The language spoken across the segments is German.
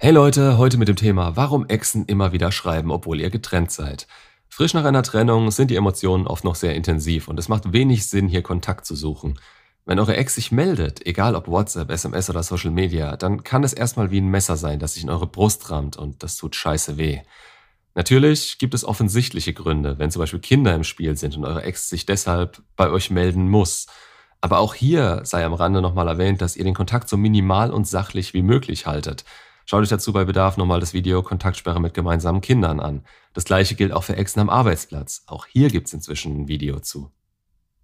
Hey Leute, heute mit dem Thema, warum Exen immer wieder schreiben, obwohl ihr getrennt seid. Frisch nach einer Trennung sind die Emotionen oft noch sehr intensiv und es macht wenig Sinn, hier Kontakt zu suchen. Wenn eure Ex sich meldet, egal ob WhatsApp, SMS oder Social Media, dann kann es erstmal wie ein Messer sein, das sich in eure Brust rammt und das tut scheiße weh. Natürlich gibt es offensichtliche Gründe, wenn zum Beispiel Kinder im Spiel sind und eure Ex sich deshalb bei euch melden muss. Aber auch hier sei am Rande nochmal erwähnt, dass ihr den Kontakt so minimal und sachlich wie möglich haltet. Schaut euch dazu bei Bedarf nochmal das Video Kontaktsperre mit gemeinsamen Kindern an. Das gleiche gilt auch für Exen am Arbeitsplatz. Auch hier gibt's inzwischen ein Video zu.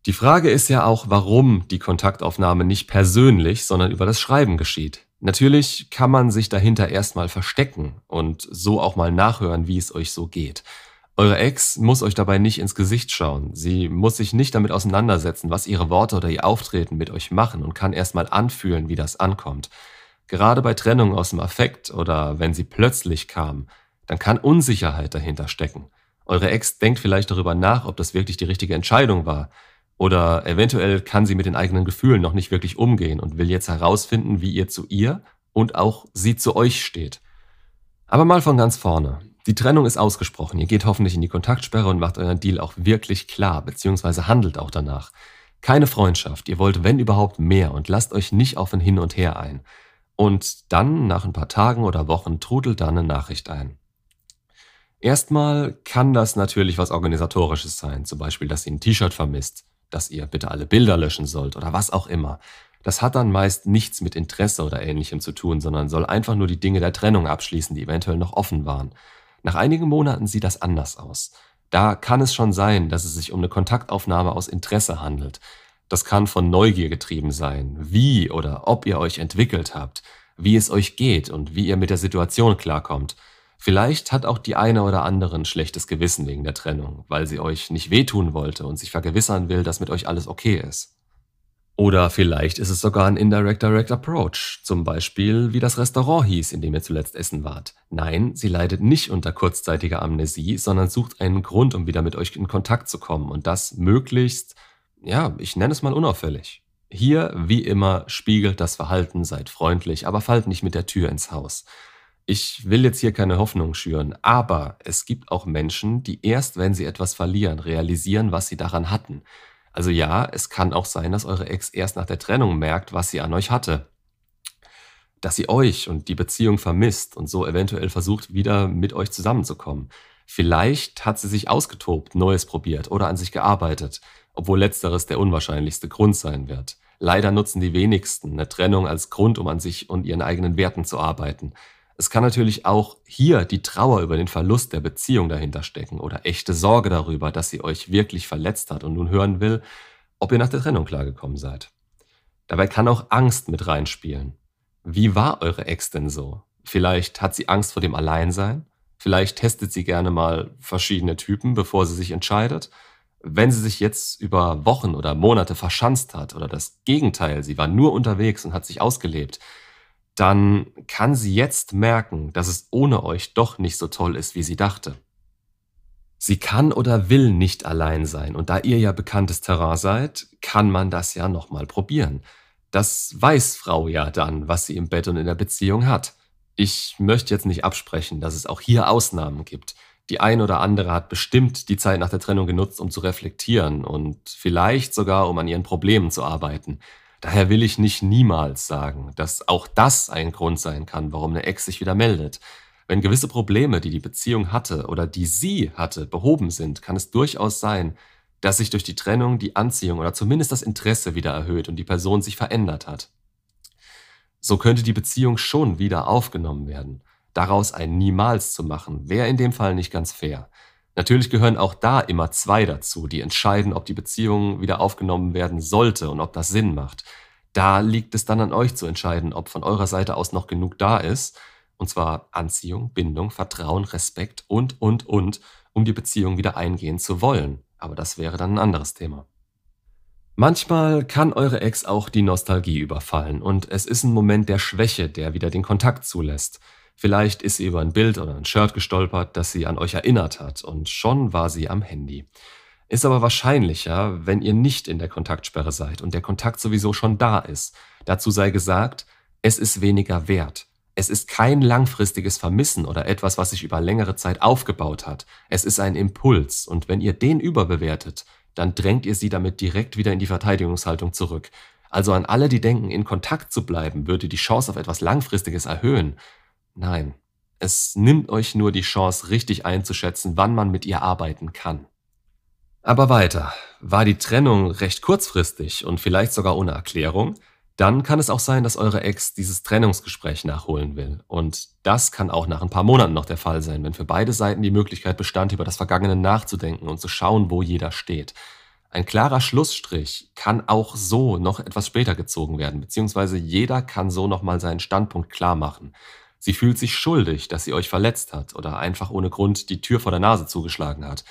Die Frage ist ja auch, warum die Kontaktaufnahme nicht persönlich, sondern über das Schreiben geschieht. Natürlich kann man sich dahinter erstmal verstecken und so auch mal nachhören, wie es euch so geht. Eure Ex muss euch dabei nicht ins Gesicht schauen. Sie muss sich nicht damit auseinandersetzen, was ihre Worte oder ihr Auftreten mit euch machen und kann erstmal anfühlen, wie das ankommt. Gerade bei Trennung aus dem Affekt oder wenn sie plötzlich kam, dann kann Unsicherheit dahinter stecken. Eure Ex denkt vielleicht darüber nach, ob das wirklich die richtige Entscheidung war. Oder eventuell kann sie mit den eigenen Gefühlen noch nicht wirklich umgehen und will jetzt herausfinden, wie ihr zu ihr und auch sie zu euch steht. Aber mal von ganz vorne. Die Trennung ist ausgesprochen. Ihr geht hoffentlich in die Kontaktsperre und macht euren Deal auch wirklich klar, beziehungsweise handelt auch danach. Keine Freundschaft. Ihr wollt, wenn überhaupt, mehr und lasst euch nicht auf ein Hin und Her ein. Und dann, nach ein paar Tagen oder Wochen, trudelt dann eine Nachricht ein. Erstmal kann das natürlich was Organisatorisches sein, zum Beispiel, dass ihr ein T-Shirt vermisst, dass ihr bitte alle Bilder löschen sollt oder was auch immer. Das hat dann meist nichts mit Interesse oder ähnlichem zu tun, sondern soll einfach nur die Dinge der Trennung abschließen, die eventuell noch offen waren. Nach einigen Monaten sieht das anders aus. Da kann es schon sein, dass es sich um eine Kontaktaufnahme aus Interesse handelt. Das kann von Neugier getrieben sein, wie oder ob ihr euch entwickelt habt, wie es euch geht und wie ihr mit der Situation klarkommt. Vielleicht hat auch die eine oder andere ein schlechtes Gewissen wegen der Trennung, weil sie euch nicht wehtun wollte und sich vergewissern will, dass mit euch alles okay ist. Oder vielleicht ist es sogar ein Indirect Direct Approach, zum Beispiel wie das Restaurant hieß, in dem ihr zuletzt essen wart. Nein, sie leidet nicht unter kurzzeitiger Amnesie, sondern sucht einen Grund, um wieder mit euch in Kontakt zu kommen und das möglichst ja, ich nenne es mal unauffällig. Hier, wie immer, spiegelt das Verhalten, seid freundlich, aber fallt nicht mit der Tür ins Haus. Ich will jetzt hier keine Hoffnung schüren, aber es gibt auch Menschen, die erst, wenn sie etwas verlieren, realisieren, was sie daran hatten. Also ja, es kann auch sein, dass eure Ex erst nach der Trennung merkt, was sie an euch hatte. Dass sie euch und die Beziehung vermisst und so eventuell versucht, wieder mit euch zusammenzukommen. Vielleicht hat sie sich ausgetobt, Neues probiert oder an sich gearbeitet obwohl letzteres der unwahrscheinlichste Grund sein wird. Leider nutzen die wenigsten eine Trennung als Grund, um an sich und ihren eigenen Werten zu arbeiten. Es kann natürlich auch hier die Trauer über den Verlust der Beziehung dahinter stecken oder echte Sorge darüber, dass sie euch wirklich verletzt hat und nun hören will, ob ihr nach der Trennung klargekommen seid. Dabei kann auch Angst mit reinspielen. Wie war eure Ex denn so? Vielleicht hat sie Angst vor dem Alleinsein? Vielleicht testet sie gerne mal verschiedene Typen, bevor sie sich entscheidet? Wenn sie sich jetzt über Wochen oder Monate verschanzt hat oder das Gegenteil, sie war nur unterwegs und hat sich ausgelebt, dann kann sie jetzt merken, dass es ohne euch doch nicht so toll ist, wie sie dachte. Sie kann oder will nicht allein sein und da ihr ja bekanntes Terrain seid, kann man das ja nochmal probieren. Das weiß Frau ja dann, was sie im Bett und in der Beziehung hat. Ich möchte jetzt nicht absprechen, dass es auch hier Ausnahmen gibt. Die ein oder andere hat bestimmt die Zeit nach der Trennung genutzt, um zu reflektieren und vielleicht sogar, um an ihren Problemen zu arbeiten. Daher will ich nicht niemals sagen, dass auch das ein Grund sein kann, warum eine Ex sich wieder meldet. Wenn gewisse Probleme, die die Beziehung hatte oder die sie hatte, behoben sind, kann es durchaus sein, dass sich durch die Trennung die Anziehung oder zumindest das Interesse wieder erhöht und die Person sich verändert hat. So könnte die Beziehung schon wieder aufgenommen werden. Daraus ein Niemals zu machen, wäre in dem Fall nicht ganz fair. Natürlich gehören auch da immer zwei dazu, die entscheiden, ob die Beziehung wieder aufgenommen werden sollte und ob das Sinn macht. Da liegt es dann an euch zu entscheiden, ob von eurer Seite aus noch genug da ist, und zwar Anziehung, Bindung, Vertrauen, Respekt und, und, und, um die Beziehung wieder eingehen zu wollen. Aber das wäre dann ein anderes Thema. Manchmal kann eure Ex auch die Nostalgie überfallen und es ist ein Moment der Schwäche, der wieder den Kontakt zulässt. Vielleicht ist sie über ein Bild oder ein Shirt gestolpert, das sie an euch erinnert hat, und schon war sie am Handy. Ist aber wahrscheinlicher, wenn ihr nicht in der Kontaktsperre seid und der Kontakt sowieso schon da ist. Dazu sei gesagt, es ist weniger wert. Es ist kein langfristiges Vermissen oder etwas, was sich über längere Zeit aufgebaut hat. Es ist ein Impuls und wenn ihr den überbewertet, dann drängt ihr sie damit direkt wieder in die Verteidigungshaltung zurück. Also an alle, die denken, in Kontakt zu bleiben, würde die Chance auf etwas Langfristiges erhöhen. Nein, es nimmt euch nur die Chance, richtig einzuschätzen, wann man mit ihr arbeiten kann. Aber weiter. War die Trennung recht kurzfristig und vielleicht sogar ohne Erklärung, dann kann es auch sein, dass eure Ex dieses Trennungsgespräch nachholen will. Und das kann auch nach ein paar Monaten noch der Fall sein, wenn für beide Seiten die Möglichkeit bestand, über das Vergangene nachzudenken und zu schauen, wo jeder steht. Ein klarer Schlussstrich kann auch so noch etwas später gezogen werden, beziehungsweise jeder kann so nochmal seinen Standpunkt klar machen. Sie fühlt sich schuldig, dass sie euch verletzt hat oder einfach ohne Grund die Tür vor der Nase zugeschlagen hat.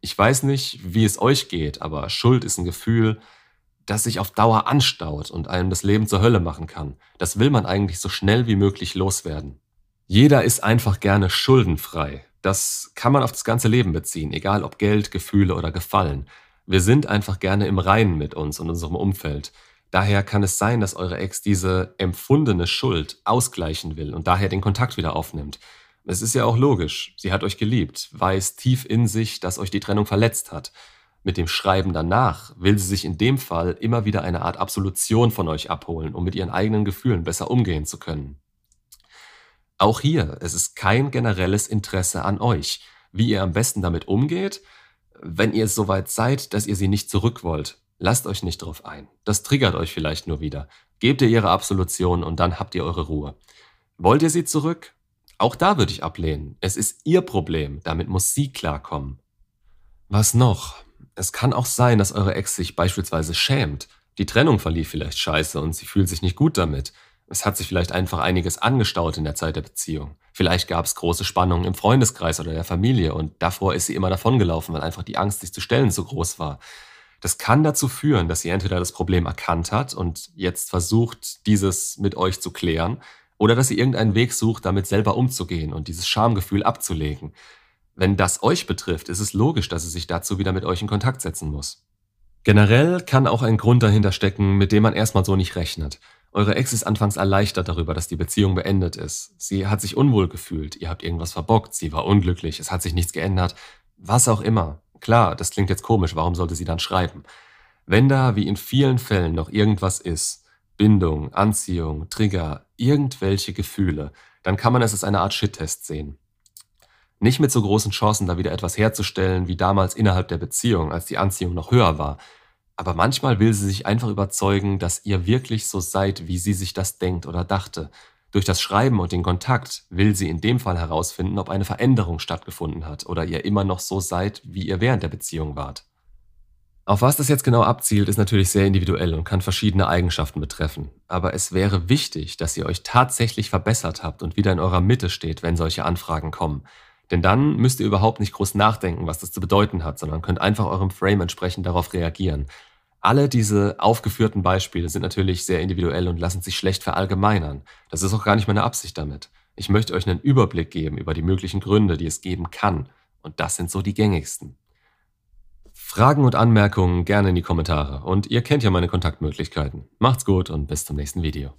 Ich weiß nicht, wie es euch geht, aber Schuld ist ein Gefühl, das sich auf Dauer anstaut und einem das Leben zur Hölle machen kann. Das will man eigentlich so schnell wie möglich loswerden. Jeder ist einfach gerne schuldenfrei. Das kann man auf das ganze Leben beziehen, egal ob Geld, Gefühle oder Gefallen. Wir sind einfach gerne im Reinen mit uns und unserem Umfeld. Daher kann es sein, dass eure Ex diese empfundene Schuld ausgleichen will und daher den Kontakt wieder aufnimmt. Es ist ja auch logisch. Sie hat euch geliebt, weiß tief in sich, dass euch die Trennung verletzt hat. Mit dem Schreiben danach will sie sich in dem Fall immer wieder eine Art Absolution von euch abholen, um mit ihren eigenen Gefühlen besser umgehen zu können. Auch hier, es ist kein generelles Interesse an euch, wie ihr am besten damit umgeht, wenn ihr es soweit seid, dass ihr sie nicht zurück wollt. Lasst euch nicht drauf ein. Das triggert euch vielleicht nur wieder. Gebt ihr ihre Absolution und dann habt ihr eure Ruhe. Wollt ihr sie zurück? Auch da würde ich ablehnen. Es ist ihr Problem. Damit muss sie klarkommen. Was noch? Es kann auch sein, dass eure Ex sich beispielsweise schämt. Die Trennung verlief vielleicht scheiße und sie fühlt sich nicht gut damit. Es hat sich vielleicht einfach einiges angestaut in der Zeit der Beziehung. Vielleicht gab es große Spannungen im Freundeskreis oder der Familie und davor ist sie immer davongelaufen, weil einfach die Angst, sich zu stellen, so groß war. Das kann dazu führen, dass sie entweder das Problem erkannt hat und jetzt versucht, dieses mit euch zu klären, oder dass sie irgendeinen Weg sucht, damit selber umzugehen und dieses Schamgefühl abzulegen. Wenn das euch betrifft, ist es logisch, dass sie sich dazu wieder mit euch in Kontakt setzen muss. Generell kann auch ein Grund dahinter stecken, mit dem man erstmal so nicht rechnet. Eure Ex ist anfangs erleichtert darüber, dass die Beziehung beendet ist. Sie hat sich unwohl gefühlt, ihr habt irgendwas verbockt, sie war unglücklich, es hat sich nichts geändert. Was auch immer. Klar, das klingt jetzt komisch, warum sollte sie dann schreiben? Wenn da, wie in vielen Fällen, noch irgendwas ist, Bindung, Anziehung, Trigger, irgendwelche Gefühle, dann kann man es als eine Art Shit-Test sehen. Nicht mit so großen Chancen, da wieder etwas herzustellen wie damals innerhalb der Beziehung, als die Anziehung noch höher war. Aber manchmal will sie sich einfach überzeugen, dass ihr wirklich so seid, wie sie sich das denkt oder dachte. Durch das Schreiben und den Kontakt will sie in dem Fall herausfinden, ob eine Veränderung stattgefunden hat oder ihr immer noch so seid, wie ihr während der Beziehung wart. Auf was das jetzt genau abzielt, ist natürlich sehr individuell und kann verschiedene Eigenschaften betreffen. Aber es wäre wichtig, dass ihr euch tatsächlich verbessert habt und wieder in eurer Mitte steht, wenn solche Anfragen kommen. Denn dann müsst ihr überhaupt nicht groß nachdenken, was das zu bedeuten hat, sondern könnt einfach eurem Frame entsprechend darauf reagieren. Alle diese aufgeführten Beispiele sind natürlich sehr individuell und lassen sich schlecht verallgemeinern. Das ist auch gar nicht meine Absicht damit. Ich möchte euch einen Überblick geben über die möglichen Gründe, die es geben kann. Und das sind so die gängigsten. Fragen und Anmerkungen gerne in die Kommentare. Und ihr kennt ja meine Kontaktmöglichkeiten. Macht's gut und bis zum nächsten Video.